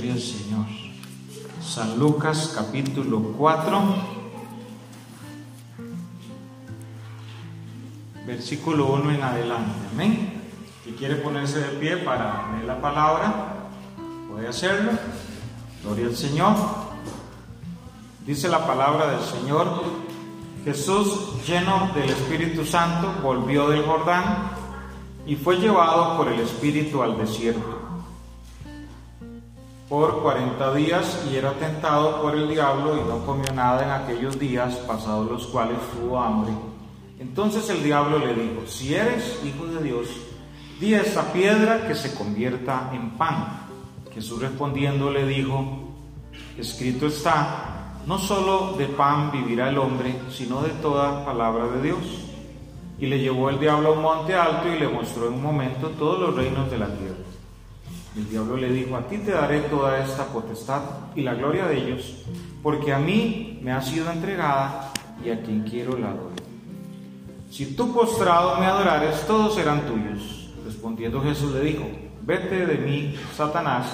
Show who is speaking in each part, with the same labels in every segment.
Speaker 1: Gloria al Señor. San Lucas capítulo 4, versículo 1 en adelante. Amén. Si quiere ponerse de pie para leer la palabra, puede hacerlo. Gloria al Señor. Dice la palabra del Señor. Jesús, lleno del Espíritu Santo, volvió del Jordán y fue llevado por el Espíritu al desierto por cuarenta días y era tentado por el diablo y no comió nada en aquellos días, pasados los cuales tuvo hambre. Entonces el diablo le dijo, si eres hijo de Dios, di a esta piedra que se convierta en pan. Jesús respondiendo le dijo, escrito está, no solo de pan vivirá el hombre, sino de toda palabra de Dios. Y le llevó el diablo a un monte alto y le mostró en un momento todos los reinos de la tierra. El diablo le dijo, a ti te daré toda esta potestad y la gloria de ellos, porque a mí me ha sido entregada y a quien quiero la doy. Si tú postrado me adorares, todos serán tuyos. Respondiendo Jesús le dijo, vete de mí, Satanás,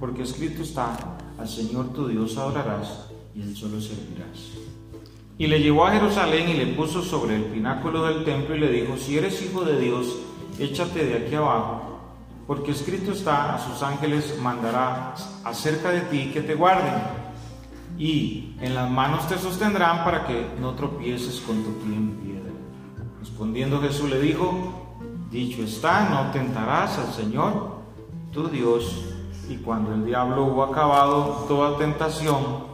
Speaker 1: porque escrito está, al Señor tu Dios adorarás y él solo servirás. Y le llevó a Jerusalén y le puso sobre el pináculo del templo y le dijo, si eres hijo de Dios, échate de aquí abajo porque escrito está, a sus ángeles mandará acerca de ti que te guarden, y en las manos te sostendrán para que no tropieces con tu pie en piedra. Respondiendo Jesús le dijo, dicho está, no tentarás al Señor, tu Dios, y cuando el diablo hubo acabado toda tentación,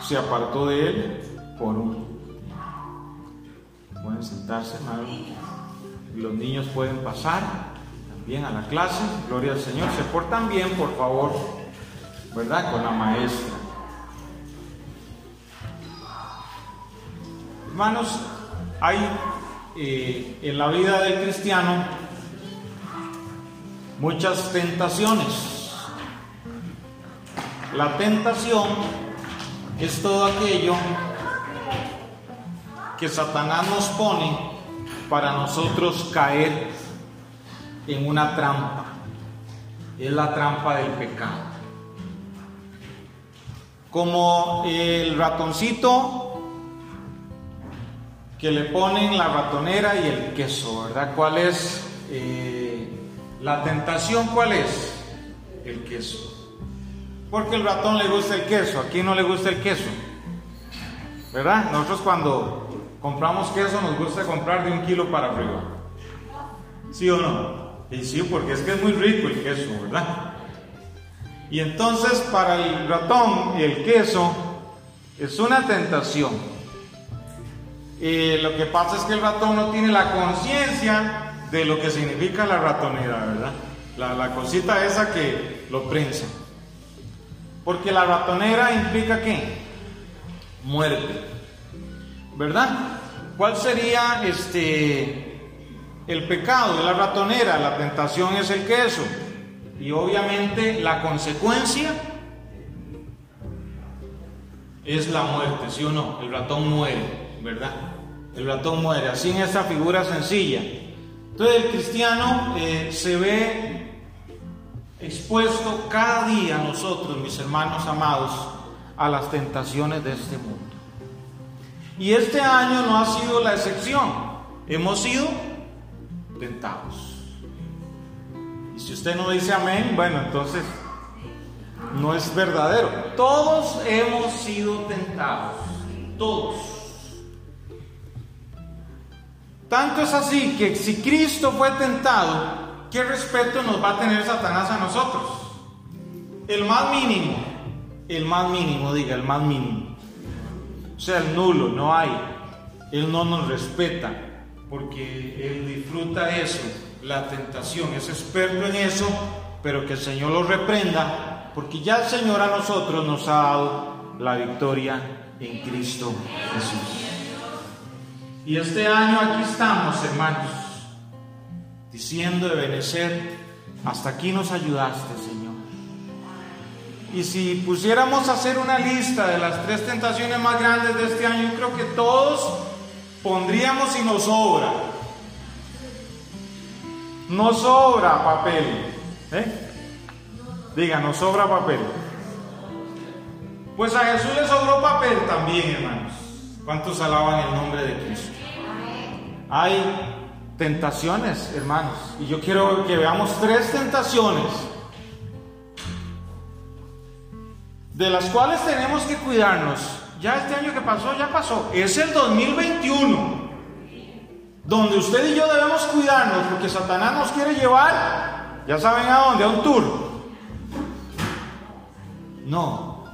Speaker 1: se apartó de él por un... Pueden sentarse, hermano. Los niños pueden pasar bien a la clase, gloria al Señor, se portan bien, por favor, ¿verdad? Con la maestra. Hermanos, hay eh, en la vida del cristiano muchas tentaciones. La tentación es todo aquello que Satanás nos pone para nosotros caer en una trampa. Es la trampa del pecado. Como el ratoncito que le ponen la ratonera y el queso, ¿verdad? ¿Cuál es eh, la tentación? ¿Cuál es? El queso. Porque el ratón le gusta el queso, aquí no le gusta el queso. ¿Verdad? Nosotros cuando compramos queso nos gusta comprar de un kilo para arriba. ¿Sí o no? Y sí, porque es que es muy rico el queso, ¿verdad? Y entonces para el ratón el queso es una tentación. lo que pasa es que el ratón no tiene la conciencia de lo que significa la ratonera, ¿verdad? La, la cosita esa que lo prensa. Porque la ratonera implica qué? Muerte. ¿Verdad? ¿Cuál sería este el pecado es la ratonera, la tentación es el queso. Y obviamente la consecuencia es la muerte, ¿sí o no? El ratón muere, ¿verdad? El ratón muere, así en esta figura sencilla. Entonces el cristiano eh, se ve expuesto cada día nosotros, mis hermanos amados, a las tentaciones de este mundo. Y este año no ha sido la excepción. Hemos sido tentados. Y si usted no dice amén, bueno, entonces no es verdadero. Todos hemos sido tentados, todos. Tanto es así que si Cristo fue tentado, ¿qué respeto nos va a tener Satanás a nosotros? El más mínimo, el más mínimo, diga, el más mínimo. O sea, el nulo, no hay. Él no nos respeta porque él disfruta eso, la tentación, es experto en eso, pero que el Señor lo reprenda, porque ya el Señor a nosotros nos ha dado la victoria en Cristo Jesús. Y este año aquí estamos, hermanos, diciendo de Benecer, hasta aquí nos ayudaste, Señor. Y si pusiéramos a hacer una lista de las tres tentaciones más grandes de este año, yo creo que todos pondríamos y nos sobra. No sobra papel. ¿eh? Diga, nos sobra papel. Pues a Jesús le sobró papel también, hermanos. ¿Cuántos alaban el nombre de Cristo? Hay tentaciones, hermanos. Y yo quiero que veamos tres tentaciones de las cuales tenemos que cuidarnos. Ya este año que pasó, ya pasó. Es el 2021, donde usted y yo debemos cuidarnos, porque Satanás nos quiere llevar, ya saben a dónde, a un tour. No,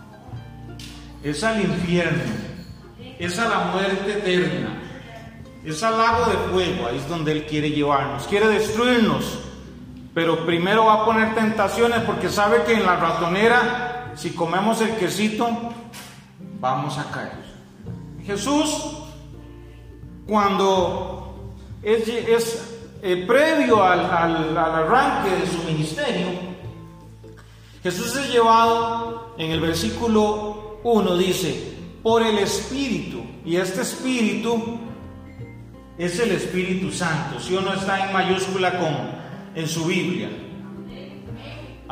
Speaker 1: es al infierno, es a la muerte eterna, es al lago de fuego, ahí es donde Él quiere llevarnos, quiere destruirnos. Pero primero va a poner tentaciones porque sabe que en la ratonera, si comemos el quesito, vamos a caer. Jesús, cuando es, eh, previo al, al arranque de su ministerio, Jesús es llevado en el versículo 1, dice, por el Espíritu, y este Espíritu es el Espíritu Santo, si uno está en mayúscula con en su Biblia.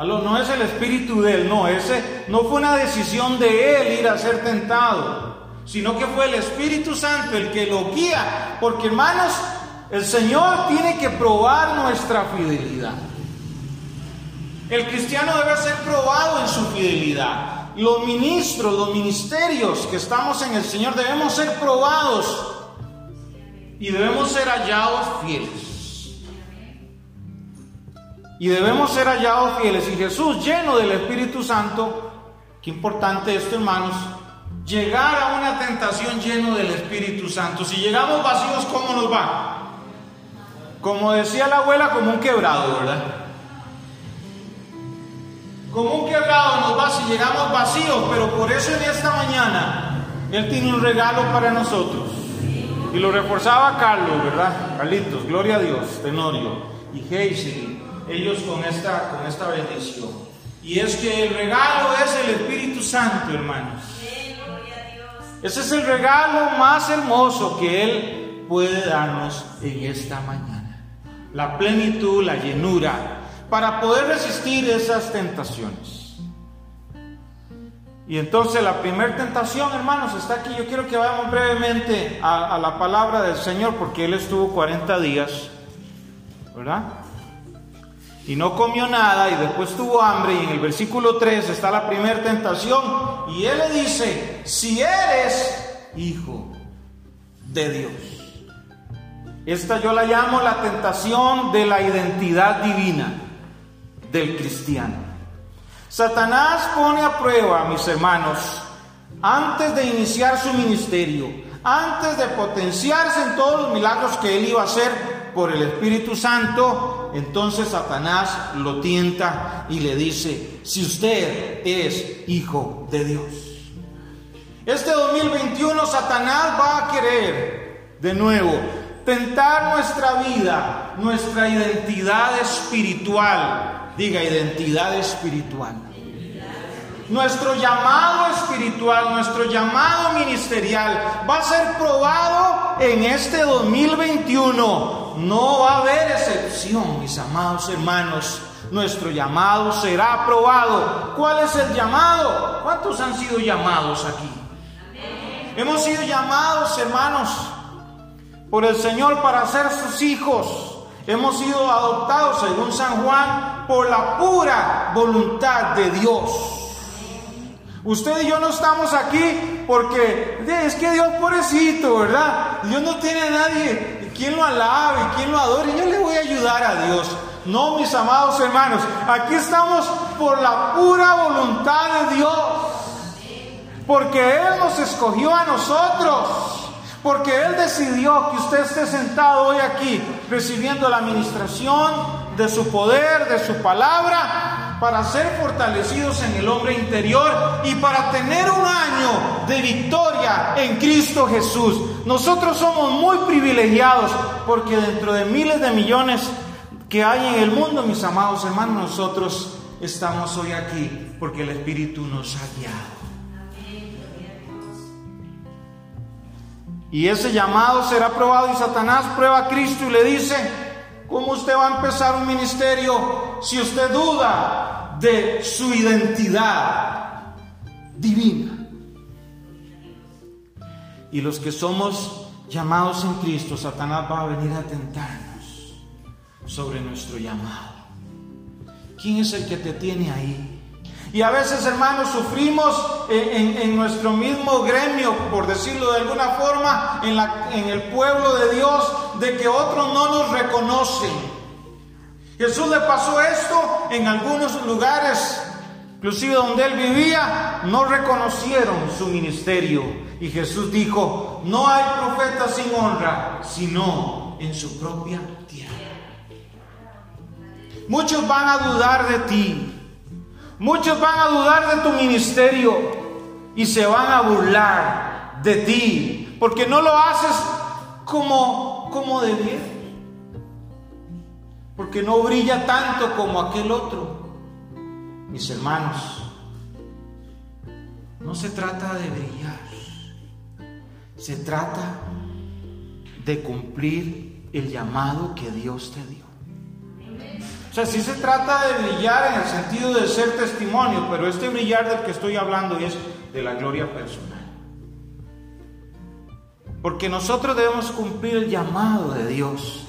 Speaker 1: No es el espíritu de él, no, ese no fue una decisión de él ir a ser tentado, sino que fue el Espíritu Santo el que lo guía, porque hermanos, el Señor tiene que probar nuestra fidelidad. El cristiano debe ser probado en su fidelidad. Los ministros, los ministerios que estamos en el Señor debemos ser probados y debemos ser hallados fieles. Y debemos ser hallados fieles. Y Jesús, lleno del Espíritu Santo, qué importante esto, hermanos, llegar a una tentación lleno del Espíritu Santo. Si llegamos vacíos, ¿cómo nos va? Como decía la abuela, como un quebrado, ¿verdad? Como un quebrado nos va si llegamos vacíos, pero por eso en esta mañana Él tiene un regalo para nosotros. Y lo reforzaba Carlos, ¿verdad? Carlitos, gloria a Dios, Tenorio y Heisel, ellos con esta, con esta bendición. Y es que el regalo es el Espíritu Santo, hermanos. Ese es el regalo más hermoso que Él puede darnos en esta mañana. La plenitud, la llenura, para poder resistir esas tentaciones. Y entonces la primera tentación, hermanos, está aquí. Yo quiero que vayamos brevemente a, la palabra del Señor, porque Él estuvo 40 días, ¿verdad? Y no comió nada y después tuvo hambre. Y en el versículo 3 está la primera tentación. Y Él le dice, si eres hijo de Dios. Esta yo la llamo la tentación de la identidad divina del cristiano. Satanás pone a prueba, mis hermanos, antes de iniciar su ministerio, antes de potenciarse en todos los milagros que él iba a hacer por el Espíritu Santo, entonces Satanás lo tienta y le dice, si usted es hijo de Dios. Este 2021 Satanás va a querer de nuevo tentar nuestra vida, nuestra identidad espiritual, Diga identidad espiritual. Nuestro llamado espiritual, nuestro llamado ministerial va a ser probado en este 2021. No va a haber excepción, mis amados hermanos. Nuestro llamado será aprobado. ¿Cuál es el llamado? ¿Cuántos han sido llamados aquí? Hemos sido llamados, hermanos, por el Señor para ser sus hijos. Hemos sido adoptados, según San Juan, por la pura voluntad de Dios. Usted y yo no estamos aquí porque es que Dios pobrecito, ¿verdad? Dios no tiene a nadie quien lo alabe, quien lo adore. Yo le voy a ayudar a Dios. No, mis amados hermanos, aquí estamos por la pura voluntad de Dios. Porque Él nos escogió a nosotros. Porque Él decidió que usted esté sentado hoy aquí recibiendo la administración de su poder, de su palabra, para ser fortalecidos en el hombre interior y para tener un año de victoria en Cristo Jesús. Nosotros somos muy privilegiados porque dentro de miles de millones que hay en el mundo, mis amados hermanos, nosotros estamos hoy aquí porque el Espíritu nos ha guiado. Y ese llamado será probado y Satanás prueba a Cristo y le dice, ¿cómo usted va a empezar un ministerio si usted duda de su identidad divina. Y los que somos llamados en Cristo, Satanás va a venir a tentarnos sobre nuestro llamado. ¿Quién es el que te tiene ahí? Y a veces, hermanos, sufrimos en, nuestro mismo gremio, por decirlo de alguna forma, en el pueblo de Dios, de que otros no nos reconocen. Jesús le pasó esto en algunos lugares, inclusive donde él vivía, no reconocieron su ministerio. Y Jesús dijo, no hay profeta sin honra, sino en su propia tierra. Muchos van a dudar de ti. Muchos van a dudar de tu ministerio y se van a burlar de ti porque no lo haces como, como. Porque no brilla tanto como aquel otro. Mis hermanos, no se trata de brillar. Se trata de cumplir el llamado que Dios te dio. O sea, sí se trata de brillar en el sentido de ser testimonio, pero este brillar del que estoy hablando es de la gloria personal. Porque nosotros debemos cumplir el llamado de Dios.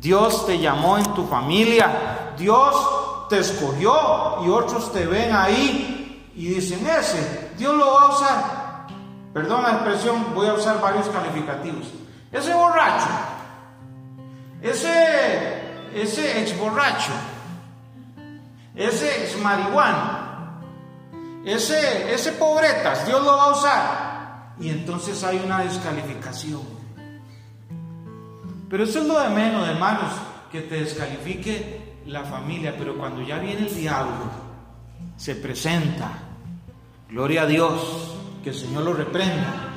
Speaker 1: Dios te llamó en tu familia, Dios te escogió y otros te ven ahí y dicen, ese, Dios lo va a usar. Perdón la expresión, voy a usar varios calificativos. Ese borracho, ese ex borracho, ese ex marihuana, ese, ese pobretas, Dios lo va a usar. Y entonces hay una descalificación. Pero eso es lo de menos, hermanos, que te descalifique la familia. Pero cuando ya viene el diablo, se presenta. Gloria a Dios, que el Señor lo reprenda.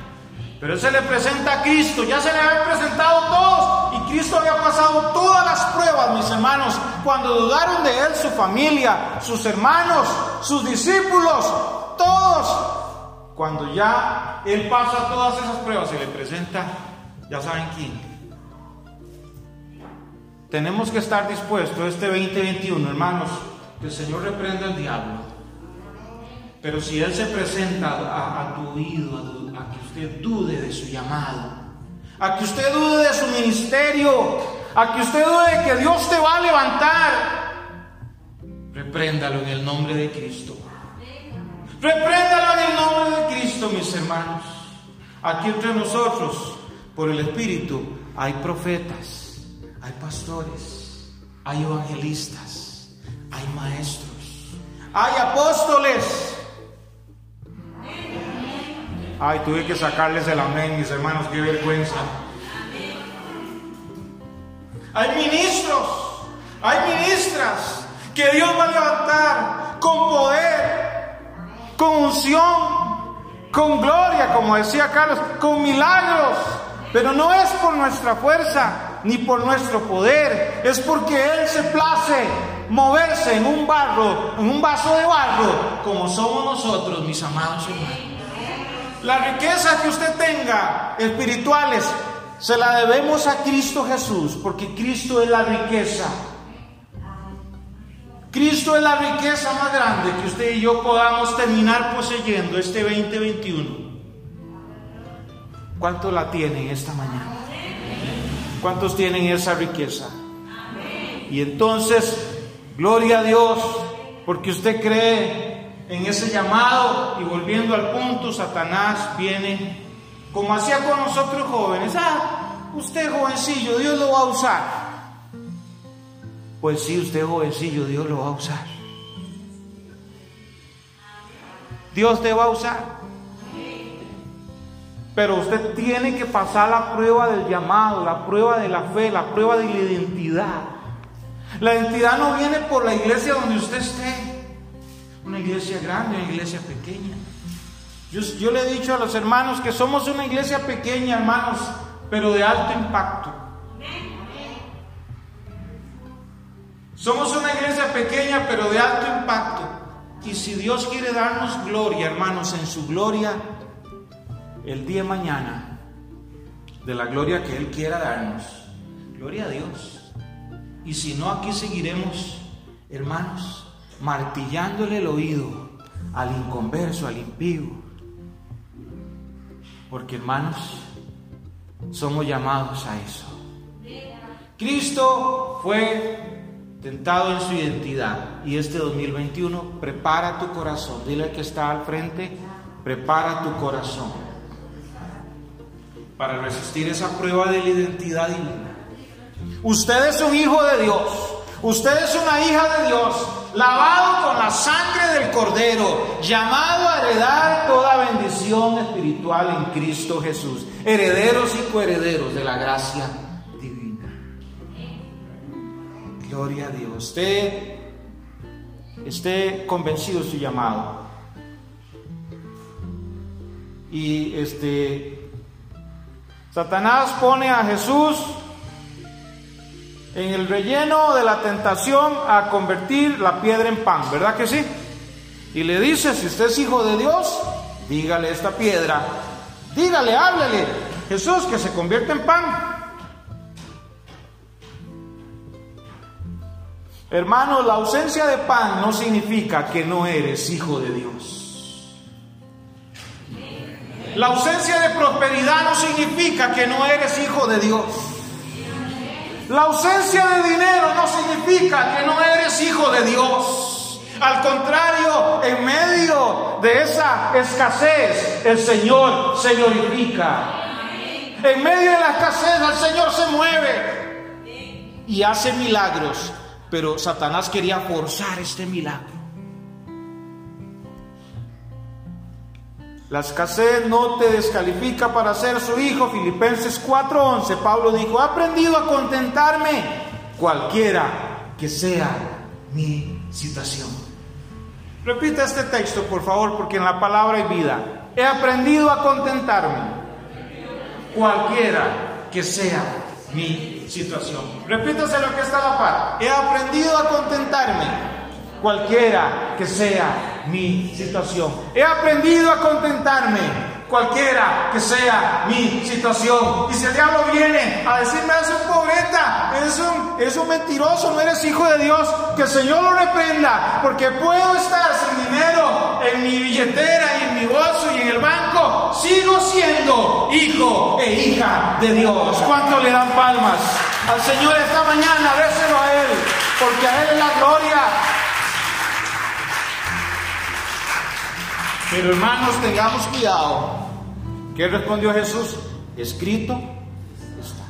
Speaker 1: Pero se le presenta a Cristo, ya se le habían presentado todos Cristo había pasado todas las pruebas, mis hermanos, cuando dudaron de él su familia, sus hermanos, sus discípulos, todos. Cuando ya él pasa todas esas pruebas, se le presenta, ya saben quién. Tenemos que estar dispuestos este 2021, hermanos, que el Señor reprenda al diablo. Pero si Él se presenta a, tu oído, a, que usted dude de su llamado, a que usted dude de su ministerio, a que usted dude de que Dios te va a levantar, repréndalo en el nombre de Cristo. Repréndalo en el nombre de Cristo, mis hermanos. Aquí entre nosotros, por el Espíritu, hay profetas, hay pastores, hay evangelistas, hay maestros, hay apóstoles Ay, tuve que sacarles el amén, mis hermanos, qué vergüenza. Hay ministros, hay ministras que Dios va a levantar con poder, con unción, con gloria, como decía Carlos, con milagros. Pero no es por nuestra fuerza ni por nuestro poder, es porque Él se place moverse en un barro, en un vaso de barro, como somos nosotros, mis amados hermanos. La riqueza que usted tenga espirituales se la debemos a Cristo Jesús, porque Cristo es la riqueza. Cristo es la riqueza más grande que usted y yo podamos terminar poseyendo este 2021. ¿Cuántos la tienen esta mañana? ¿Cuántos tienen esa riqueza? Y entonces, gloria a Dios, porque usted cree en ese llamado y volviendo al punto, Satanás viene como hacía con nosotros jóvenes. Ah, usted jovencillo, Dios lo va a usar. Pues sí, usted jovencillo, Dios lo va a usar. Dios te va a usar. Pero usted tiene que pasar la prueba del llamado, la prueba de la fe, la prueba de la identidad. La identidad no viene por la iglesia donde usted esté. Una iglesia grande, una iglesia pequeña. Yo, le he dicho a los hermanos que somos una iglesia pequeña, hermanos, pero de alto impacto. Somos una iglesia pequeña, pero de alto impacto. Y si Dios quiere darnos gloria, hermanos, en su gloria, el día de mañana, de la gloria que Él quiera darnos, gloria a Dios. Y si no, aquí seguiremos, hermanos, martillándole el oído al inconverso, al impío. Porque hermanos, somos llamados a eso. Cristo fue tentado en su identidad y este 2021 prepara tu corazón. Dile al que está al frente, prepara tu corazón para resistir esa prueba de la identidad divina. Usted es un hijo de Dios, usted es una hija de Dios, lavado con la sangre del Cordero, llamado a heredar toda bendición espiritual en Cristo Jesús, herederos y coherederos de la gracia divina. Gloria a Dios. Usted esté convencido de su llamado. Y este Satanás pone a Jesús en el relleno de la tentación a convertir la piedra en pan, ¿verdad que sí? Y le dice, si usted es hijo de Dios, dígale esta piedra, dígale, háblele, Jesús, que se convierte en pan. Hermanos, la ausencia de pan no significa que no eres hijo de Dios. La ausencia de prosperidad no significa que no eres hijo de Dios. La ausencia de dinero no significa que no eres hijo de Dios. Al contrario, en medio de esa escasez, el Señor se glorifica. En medio de la escasez, el Señor se mueve y hace milagros. Pero Satanás quería forzar este milagro. La escasez no te descalifica para ser su hijo. Filipenses 4:11, Pablo dijo, he aprendido a contentarme cualquiera que sea mi situación. Repita este texto, por favor, porque en la palabra hay vida. He aprendido a contentarme cualquiera que sea mi situación. Repítase lo que está a la par. He aprendido a contentarme cualquiera que sea mi situación. He aprendido a contentarme, cualquiera que sea mi situación. Y si el diablo viene a decirme, es un pobreta, es un, es un mentiroso, no eres hijo de Dios, que el Señor lo reprenda, porque puedo estar sin dinero en mi billetera y en mi bolso y en el banco, sigo siendo hijo e hija de Dios. ¿Cuánto le dan palmas al Señor esta mañana? Déselo a Él, porque a Él es la gloria Pero hermanos, tengamos cuidado. ¿Qué respondió Jesús? Escrito está.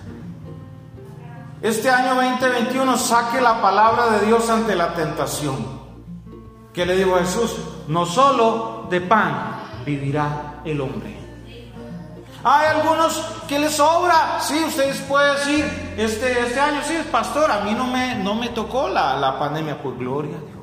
Speaker 1: Este año 2021 saque la palabra de Dios ante la tentación. ¿Qué le dijo Jesús? No solo de pan vivirá el hombre. Hay algunos que les sobra. Sí, ustedes pueden decir, este, este año sí, pastor, a mí no me, no me tocó la, la pandemia, por gloria a Dios.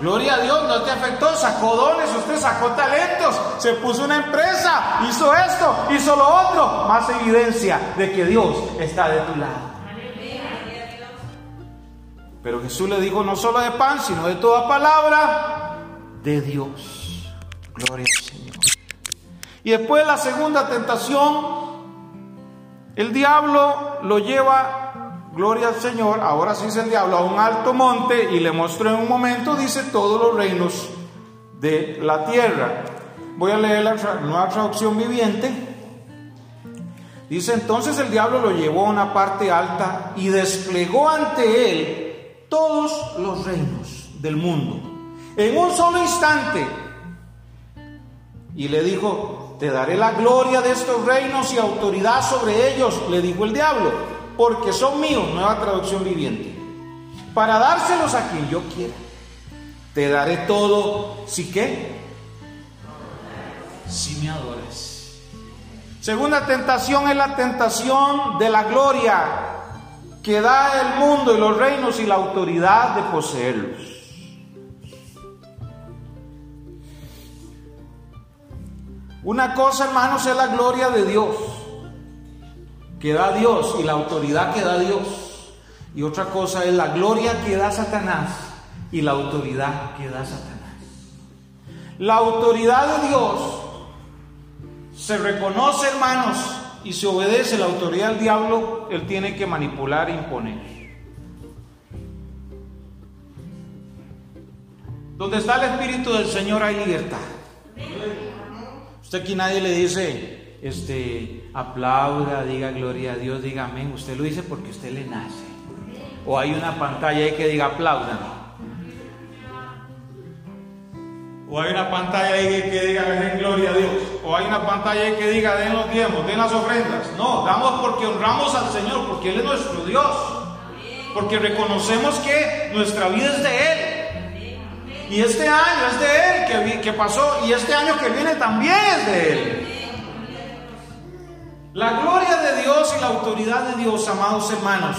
Speaker 1: Gloria a Dios, no te afectó, sacó dones, usted sacó talentos, se puso una empresa, hizo esto, hizo lo otro. Más evidencia de que Dios está de tu lado. Pero Jesús le dijo no solo de pan, sino de toda palabra de Dios. Gloria al Señor. Y después la segunda tentación, el diablo lo lleva gloria al Señor, ahora sí es el diablo a un alto monte y le mostró en un momento, dice, todos los reinos de la tierra. Voy a leer la nueva traducción viviente. Dice entonces el diablo lo llevó a una parte alta y desplegó ante él todos los reinos del mundo en un solo instante. Y le dijo, te daré la gloria de estos reinos y autoridad sobre ellos, le dijo el diablo porque son míos, nueva traducción viviente, para dárselos a quien yo quiera. Te daré todo, si qué? Si me adoras. Segunda tentación es la tentación de la gloria que da el mundo y los reinos y la autoridad de poseerlos. Una cosa, hermanos, es la gloria de Dios que da Dios y la autoridad que da Dios. Y otra cosa es la gloria que da Satanás y la autoridad que da Satanás. La autoridad de Dios se reconoce, hermanos, y se obedece la autoridad del diablo, él tiene que manipular e imponer. Donde está el Espíritu del Señor hay libertad. Usted aquí nadie le dice, este, aplauda, diga gloria a Dios, diga amén. Usted lo dice porque usted le nace. O hay una pantalla ahí que diga aplaudan. O hay una pantalla ahí que diga den gloria a Dios. O hay una pantalla ahí que diga den los diezmos, den las ofrendas. No, damos porque honramos al Señor, porque Él es nuestro Dios. Porque reconocemos que nuestra vida es de Él. Y este año es de Él que, que pasó. Y este año que viene también es de Él. La gloria de Dios y la autoridad de Dios, amados hermanos,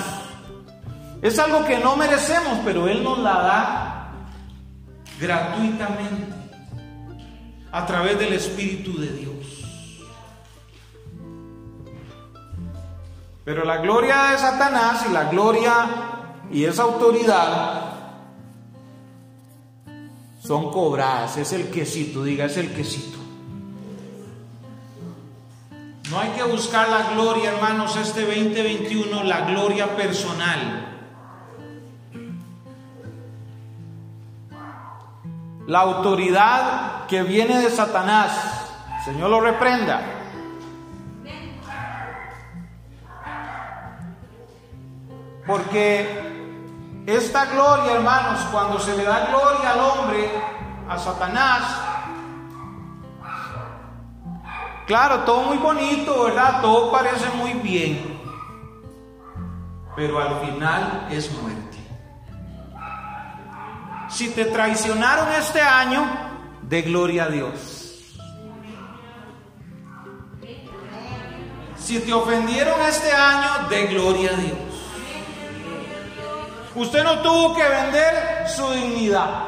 Speaker 1: es algo que no merecemos, pero Él nos la da gratuitamente a través del Espíritu de Dios. Pero la gloria de Satanás y la gloria y esa autoridad son cobradas, es el quesito, diga, es el quesito. Buscar la gloria, hermanos, este 2021, la gloria personal. La autoridad que viene de Satanás, Señor lo reprenda. Porque esta gloria, hermanos, cuando se le da gloria al hombre, a Satanás, claro, todo muy bonito, ¿verdad? Todo parece muy bien, pero al final es muerte. Si te traicionaron este año, de gloria a Dios. Si te ofendieron este año, de gloria a Dios. Usted no tuvo que vender su dignidad.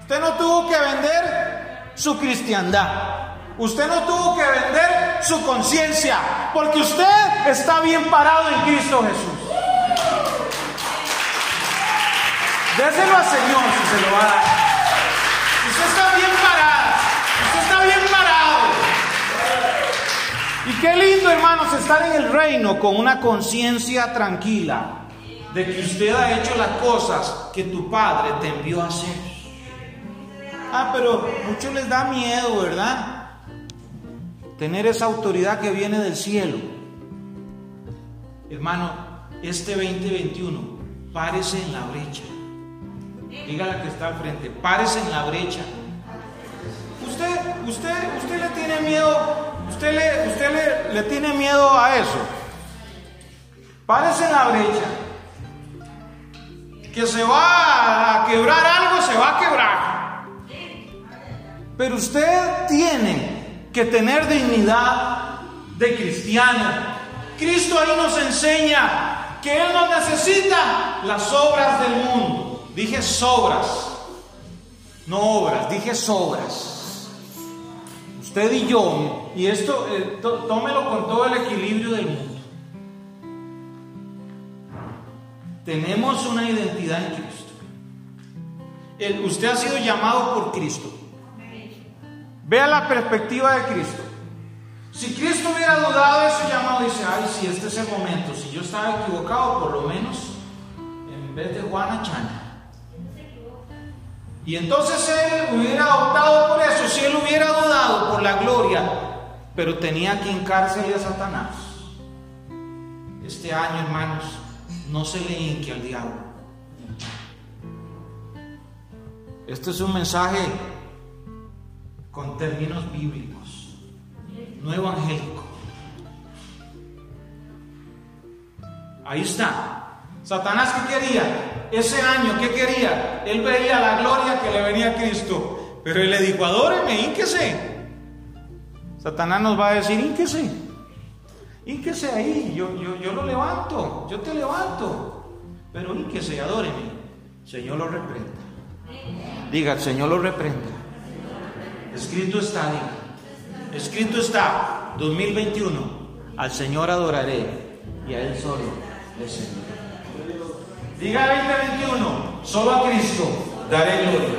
Speaker 1: Usted no tuvo que vender su cristiandad. Usted no tuvo que vender su conciencia. Porque usted está bien parado en Cristo Jesús. Déselo al Señor si se lo va a dar. Usted está bien parado. Usted está bien parado. Y qué lindo, hermanos, estar en el reino con una conciencia tranquila de que usted ha hecho las cosas que tu padre te envió a hacer. Ah, pero muchos les da miedo, ¿verdad? Tener esa autoridad que viene del cielo. Hermano, este 2021, párese en la brecha. Dígale que está al frente, párese en la brecha. Usted, usted, usted le tiene miedo, usted le, usted le, le tiene miedo a eso. Párese en la brecha que se va a quebrar algo, se va a quebrar. Pero usted tiene que tener dignidad de cristiano. Cristo ahí nos enseña que Él no necesita las obras del mundo. Dije sobras, no obras, dije sobras. Usted y yo, y esto eh, tómelo con todo el equilibrio del mundo. Tenemos una identidad en Cristo. usted ha sido llamado por Cristo. Vea la perspectiva de Cristo. Si Cristo hubiera dudado de ese llamado, dice, ay, si este es el momento, si yo estaba equivocado, por lo menos, en vez de Juana Chana. Y entonces él hubiera optado por eso, si él hubiera dudado por la gloria, pero tenía que encarcelar a Satanás. Este año, hermanos, no se le inque al diablo. Este es un mensaje con términos bíblicos, no evangélico. Ahí está. Satanás, ¿qué quería? Ese año, ¿qué quería? Él veía la gloria que le venía a Cristo. Pero él le dijo, adóreme, ínquese. Satanás nos va a decir, ínquese. Ínquese ahí, yo, yo, yo lo levanto, yo te levanto. Pero ínquese, adóreme. Señor lo reprenda. Diga, Señor lo reprenda. Escrito está, diga. Escrito está, 2021. Al Señor adoraré y a Él solo le serviré. Diga 2021, solo a Cristo daré gloria.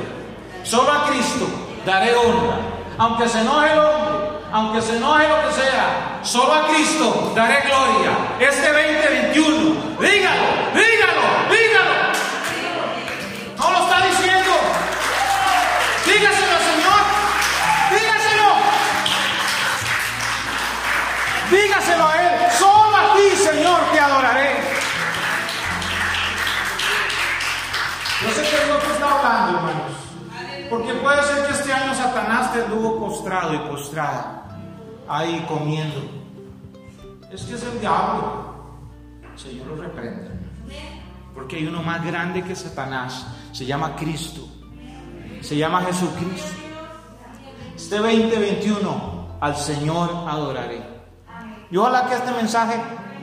Speaker 1: Solo a Cristo daré honra. Aunque se enoje el hombre, aunque se enoje lo que sea, solo a Cristo daré gloria. Este 2021, dígalo, dígalo, Solo a ti, Señor, te adoraré. No sé qué es lo que está hablando, hermanos. Porque puede ser que este año Satanás te anduvo postrado y postrada. Ahí comiendo. Es que es el diablo. Señor lo reprende. Porque hay uno más grande que Satanás. Se llama Cristo. Se llama Jesucristo. Este 2021 al Señor adoraré. Y ojalá que este mensaje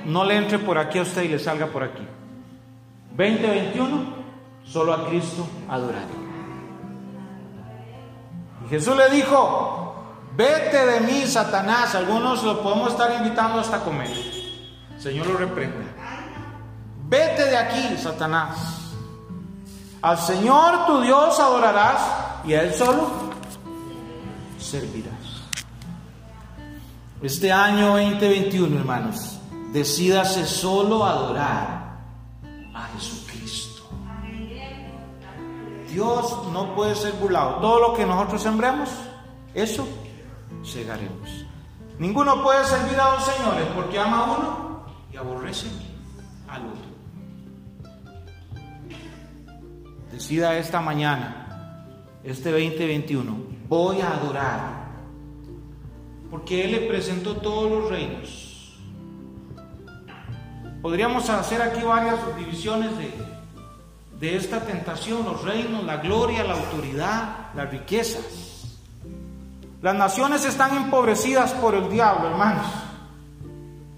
Speaker 1: no le entre por aquí a usted y le salga por aquí. 2021, solo a Cristo adoraré. Y Jesús le dijo, vete de mí, Satanás. Algunos lo podemos estar invitando hasta comer. Señor lo reprenda. Vete de aquí, Satanás. Al Señor tu Dios adorarás y a Él solo servirás. Este año 2021, hermanos, decídase solo adorar a Jesucristo. Dios no puede ser burlado. Todo lo que nosotros sembremos, eso segaremos. Ninguno puede servir a dos señores porque ama a uno y aborrece al otro. Decida esta mañana, este 2021, voy a adorar. Porque Él le presentó todos los reinos. Podríamos hacer aquí varias divisiones de, de esta tentación, los reinos, la gloria, la autoridad, las riquezas. Las naciones están empobrecidas por el diablo, hermanos.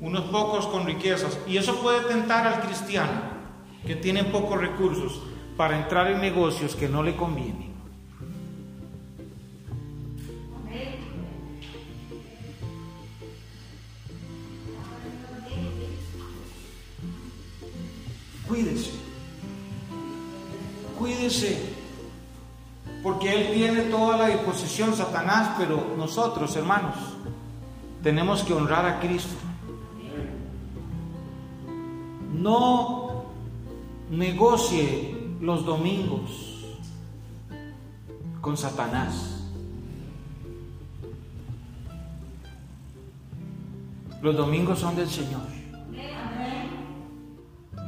Speaker 1: Unos pocos con riquezas. Y eso puede tentar al cristiano que tiene pocos recursos para entrar en negocios que no le convienen. Cuídese. Cuídese. Porque Él tiene toda la disposición, Satanás, pero nosotros, hermanos, tenemos que honrar a Cristo. No negocie los domingos con Satanás. Los domingos son del Señor.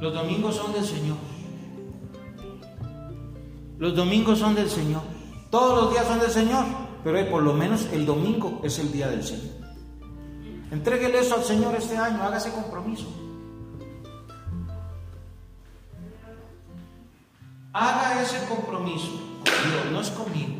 Speaker 1: Los domingos son del Señor. Los domingos son del Señor. Todos los días son del Señor, pero por lo menos el domingo es el día del Señor. Entréguele eso al Señor este año, haga ese compromiso. Haga ese compromiso Dios, no es conmigo.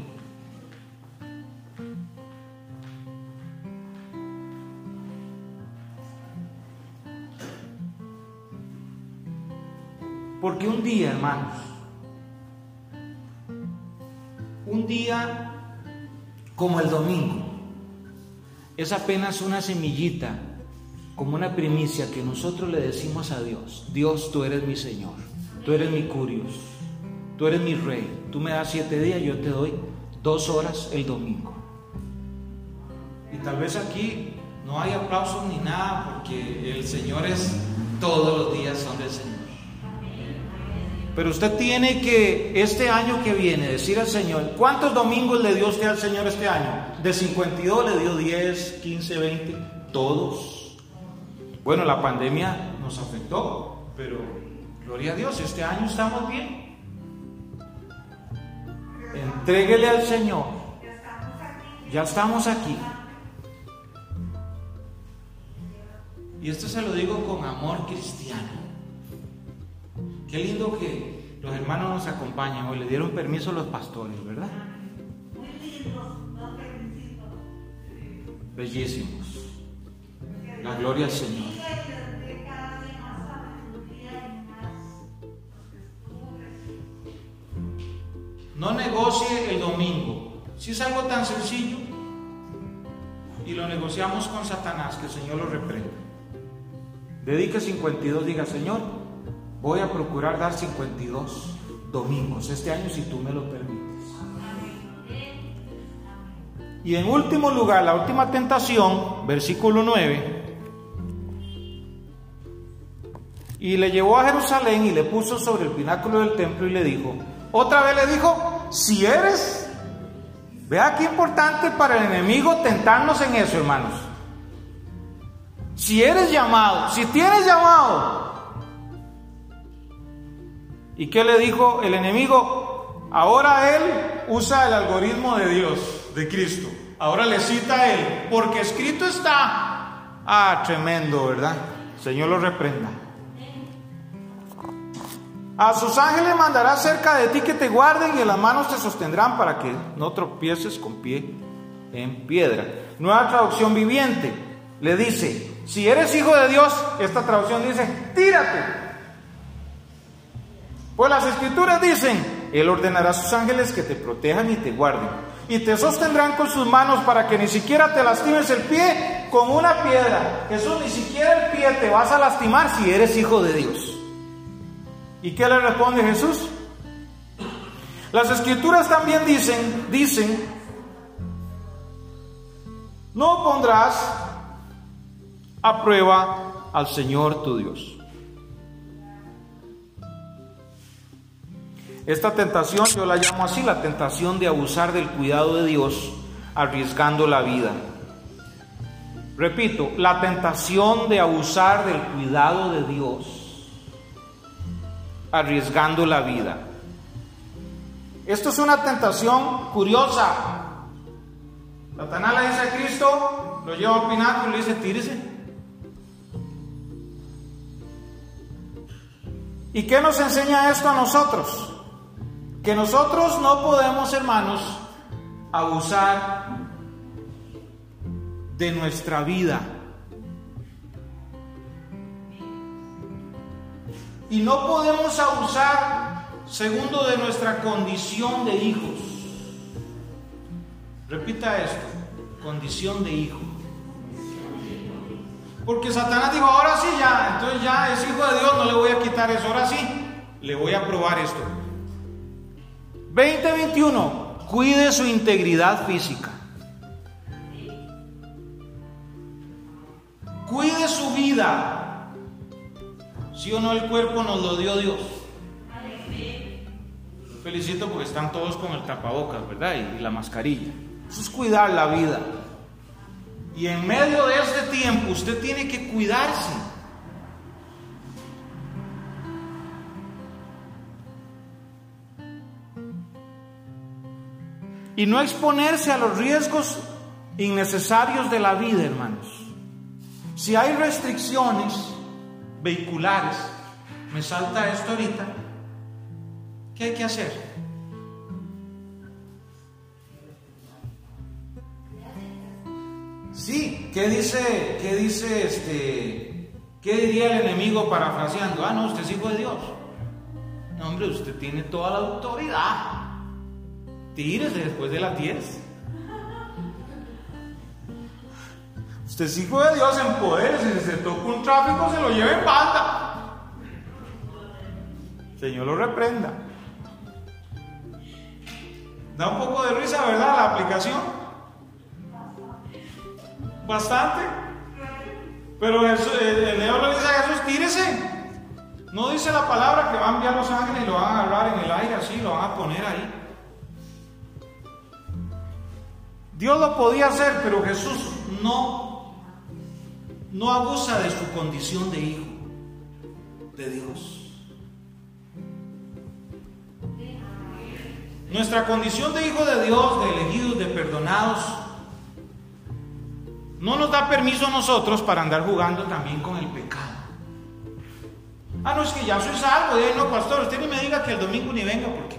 Speaker 1: Porque un día, hermanos, un día como el domingo, es apenas una semillita, como una primicia que nosotros le decimos a Dios, Dios, tú eres mi Señor, tú eres mi curios, tú eres mi rey, tú me das siete días, yo te doy dos horas el domingo. Y tal vez aquí no hay aplausos ni nada, porque el Señor es, todos los días son del Señor. Pero usted tiene que este año que viene decir al Señor, ¿cuántos domingos le dio usted al Señor este año? De 52 le dio 10, 15, 20, todos. Bueno, la pandemia nos afectó, pero gloria a Dios, este año estamos bien. Entréguele al Señor. Ya estamos aquí. Y esto se lo digo con amor cristiano. Qué lindo que los hermanos nos acompañan. Hoy le dieron permiso a los pastores, ¿verdad? Bellísimos. La gloria al Señor. No negocie el domingo. Si es algo tan sencillo y lo negociamos con Satanás, que el Señor lo reprenda. Dedique 52, diga Señor, voy a procurar dar 52 domingos este año si tú me lo permites. Y en último lugar, la última tentación, versículo 9. Y le llevó a Jerusalén y le puso sobre el pináculo del templo y le dijo, otra vez le dijo, si eres, vea qué importante para el enemigo tentarnos en eso, hermanos. Si eres llamado, si tienes llamado. ¿Y qué le dijo el enemigo? Ahora él usa el algoritmo de Dios, de Cristo. Ahora le cita él, porque escrito está. Ah, tremendo, ¿verdad? Señor lo reprenda. A sus ángeles mandará cerca de ti que te guarden y en las manos te sostendrán para que no tropieces con pie en piedra. Nueva traducción viviente le dice, si eres hijo de Dios, esta traducción dice, tírate. Pues las escrituras dicen, Él ordenará a sus ángeles que te protejan y te guarden. Y te sostendrán con sus manos para que ni siquiera te lastimes el pie con una piedra. Jesús, ni siquiera el pie te vas a lastimar si eres hijo de Dios. ¿Y qué le responde Jesús? Las escrituras también dicen, dicen, no pondrás a prueba al Señor tu Dios. Esta tentación yo la llamo así, la tentación de abusar del cuidado de Dios arriesgando la vida. Repito, la tentación de abusar del cuidado de Dios arriesgando la vida. Esto es una tentación curiosa. Satanás le dice a Cristo, lo lleva al pináculo y le dice, tírese. ¿Y qué nos enseña esto a nosotros? Que nosotros no podemos, hermanos, abusar de nuestra vida. Y no podemos abusar segundo de nuestra condición de hijos. Repita esto, condición de hijo. Porque Satanás dijo, ahora sí ya, entonces ya es hijo de Dios, no le voy a quitar eso, ahora sí, le voy a probar esto. 2021, cuide su integridad física. Cuide su vida. Si o no el cuerpo nos lo dio Dios. Felicito porque están todos con el tapabocas, ¿verdad? Y, y la mascarilla. Eso es cuidar la vida. Y en medio de este tiempo usted tiene que cuidarse. Y no exponerse a los riesgos innecesarios de la vida, hermanos. Si hay restricciones vehiculares, me salta esto ahorita, ¿qué hay que hacer? Sí, ¿qué dice, qué dice este, qué diría el enemigo parafraseando? Ah, no, usted es hijo de Dios. No, hombre, usted tiene toda la autoridad. Tírese después de las 10. Usted es hijo de Dios en poder, si se toca un tráfico se lo lleva en banda. Señor lo reprenda. Da un poco de risa, ¿verdad? La aplicación. Bastante. Pero el, el León le dice a Jesús, tírese. No dice la palabra que va a enviar los ángeles y lo van a agarrar en el aire así, lo van a poner ahí. Dios lo podía hacer, pero Jesús no, no abusa de su condición de hijo de Dios. Nuestra condición de hijo de Dios, de elegidos, de perdonados, no nos da permiso a nosotros para andar jugando también con el pecado. Ah, no, es que ya soy salvo. Y no, pastor, usted ni me diga que el domingo ni venga porque...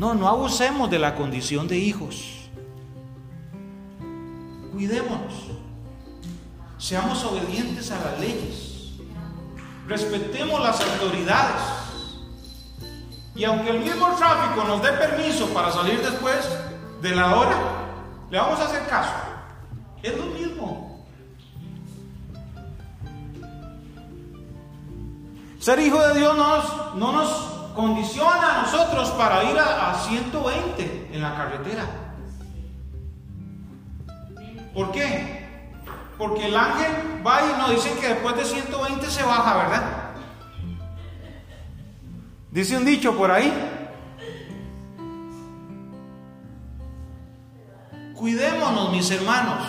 Speaker 1: No, no abusemos de la condición de hijos. Cuidémonos. Seamos obedientes a las leyes. Respetemos las autoridades. Y aunque el mismo tráfico nos dé permiso para salir después de la hora, le vamos a hacer caso. Es lo mismo. Ser hijo de Dios no nos, no nos condiciona a nosotros para ir a, a 120 en la carretera. ¿Por qué? Porque el ángel va y nos dice que después de 120 se baja, ¿verdad? Dice un dicho por ahí. Cuidémonos, mis hermanos.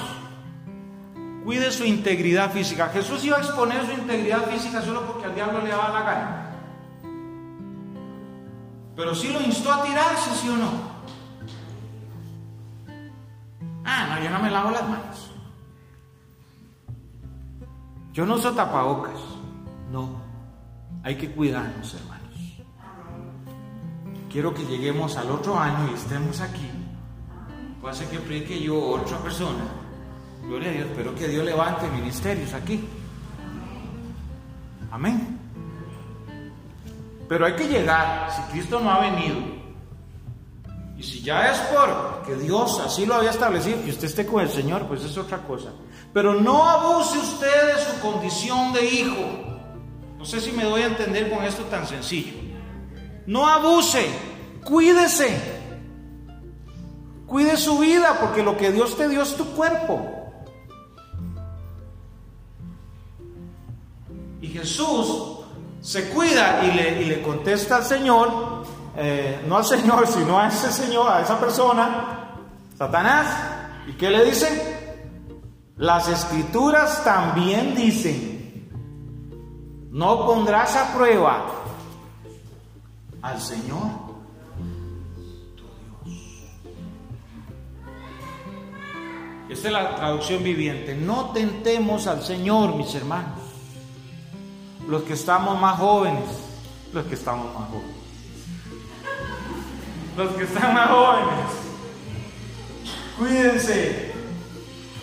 Speaker 1: Cuide su integridad física. Jesús iba a exponer su integridad física solo porque al diablo le daba la gana. Pero sí lo instó a tirarse, ¿sí o no? Ah, no, yo no me lavo las manos. Yo no uso tapabocas. No, hay que cuidarnos, hermanos. Quiero que lleguemos al otro año y estemos aquí. Puede ser que predique yo otra persona. Gloria a Dios, espero que Dios levante ministerios aquí. Amén. Pero hay que llegar, si Cristo no ha venido. Y si ya es por que Dios así lo había establecido, que usted esté con el Señor, pues es otra cosa. Pero no abuse usted de su condición de hijo. No sé si me doy a entender con esto tan sencillo. No abuse, cuídese. Cuide su vida porque lo que Dios te dio es tu cuerpo. Y Jesús se cuida y le, le contesta al Señor, eh, no al Señor, sino a ese Señor, a esa persona, Satanás. ¿Y qué le dice? Las escrituras también dicen, no pondrás a prueba al Señor. Esta es la traducción viviente. No tentemos al Señor, mis hermanos. Los que estamos más jóvenes, los que estamos más jóvenes. Los que están más jóvenes. Cuídense.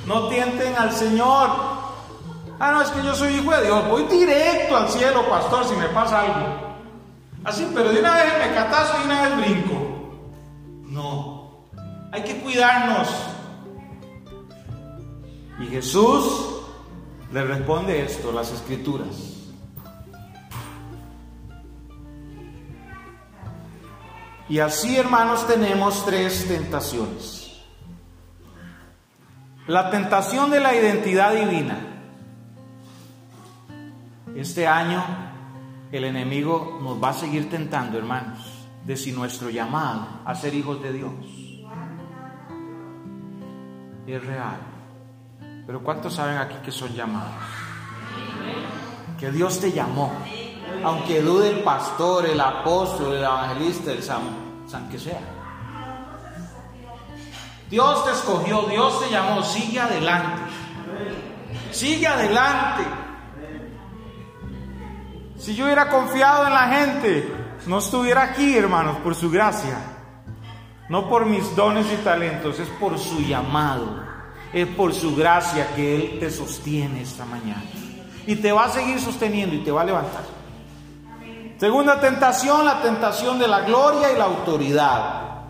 Speaker 1: No tienten al Señor. Ah, no, es que yo soy hijo de Dios. Voy directo al cielo, pastor, si me pasa algo. Así, pero de una vez me catazo y de una vez brinco. No. Hay que cuidarnos. Y Jesús le responde esto, las escrituras. Y así, hermanos, tenemos tres tentaciones. La tentación de la identidad divina. Este año el enemigo nos va a seguir tentando, hermanos, de si nuestro llamado a ser hijos de Dios es real. Pero ¿cuántos saben aquí que son llamados? Que Dios te llamó. Aunque dude el pastor, el apóstol, el evangelista, el san, san que sea. Dios te escogió, Dios te llamó, sigue adelante. Sigue adelante. Si yo hubiera confiado en la gente, no estuviera aquí, hermanos, por su gracia. No por mis dones y talentos, es por su llamado es por su gracia que Él te sostiene esta mañana. Y te va a seguir sosteniendo y te va a levantar. Segunda tentación, la tentación de la gloria y la autoridad.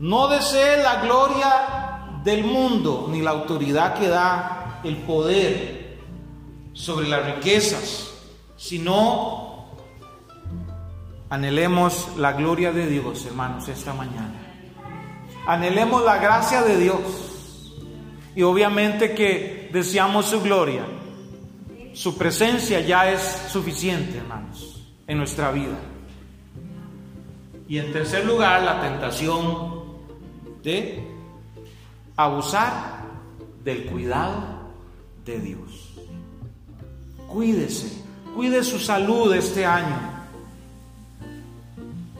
Speaker 1: No desees la gloria del mundo ni la autoridad que da el poder sobre las riquezas, sino anhelemos la gloria de Dios, hermanos, esta mañana. Anhelemos la gracia de Dios. Y obviamente que deseamos su gloria. Su presencia ya es suficiente, hermanos, en nuestra vida. Y en tercer lugar, la tentación de abusar del cuidado de Dios. Cuídese, cuide su salud este año.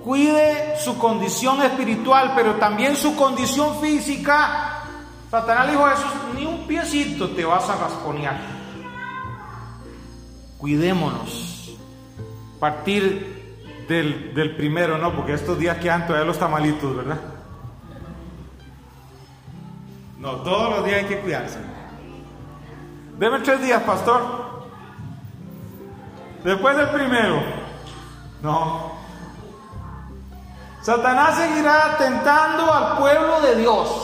Speaker 1: Cuide su condición espiritual, pero también su condición física Satanás dijo a Jesús, ni un piecito te vas a rasponear. Cuidémonos. Partir del, primero, no, porque estos días quedan todavía los tamalitos, ¿verdad? No, todos los días hay que cuidarse. Deme tres días, pastor. Después del primero. No. Satanás seguirá tentando al pueblo de Dios.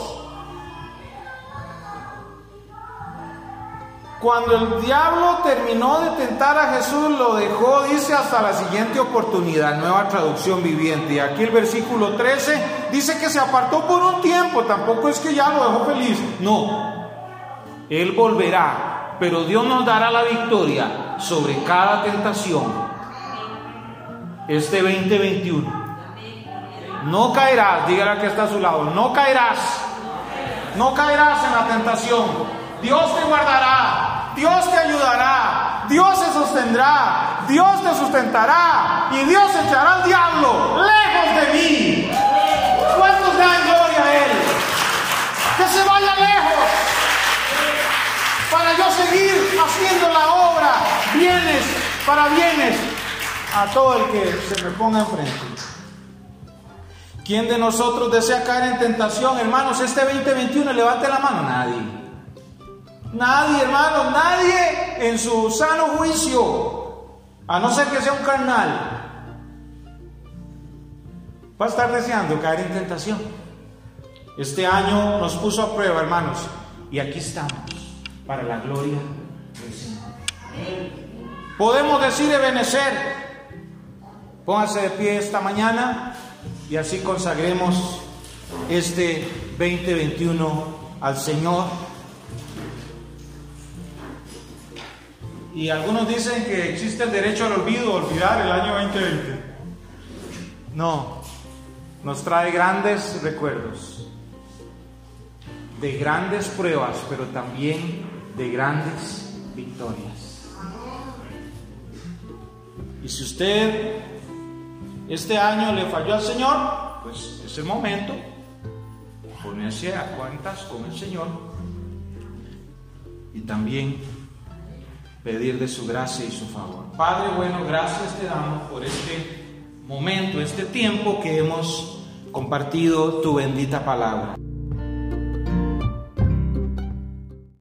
Speaker 1: Cuando el diablo terminó de tentar a Jesús, lo dejó, dice, hasta la siguiente oportunidad, nueva traducción viviente. Y aquí el versículo 13 dice que se apartó por un tiempo, tampoco es que ya lo dejó feliz, no. Él volverá, pero Dios nos dará la victoria sobre cada tentación. Este 2021. No caerás, dígale que está a su lado, no caerás. No caerás en la tentación. Dios te guardará. Dios te ayudará, Dios se sostendrá, Dios te sustentará y Dios echará al diablo lejos de mí. ¿Cuántos dan gloria a Él? Que se vaya lejos para yo seguir haciendo la obra, bienes para bienes a todo el que se me ponga enfrente. ¿Quién de nosotros desea caer en tentación, hermanos? Este 2021, levante la mano. Nadie. Nadie, hermanos, nadie en su sano juicio, a no ser que sea un carnal, va a estar deseando caer en tentación. Este año nos puso a prueba, hermanos, y aquí estamos, para la gloria del Señor. Podemos decir Ebenecer. Pónganse de pie esta mañana y así consagremos este 2021 al Señor. Y algunos dicen que existe el derecho al olvido, olvidar el año 2020. No, nos trae grandes recuerdos, de grandes pruebas, pero también de grandes victorias. Y si usted este año le falló al Señor, pues es el momento ponerse a cuentas con el Señor y también pedir de su gracia y su favor. Padre bueno, gracias te damos por este momento, este tiempo que hemos compartido tu bendita palabra.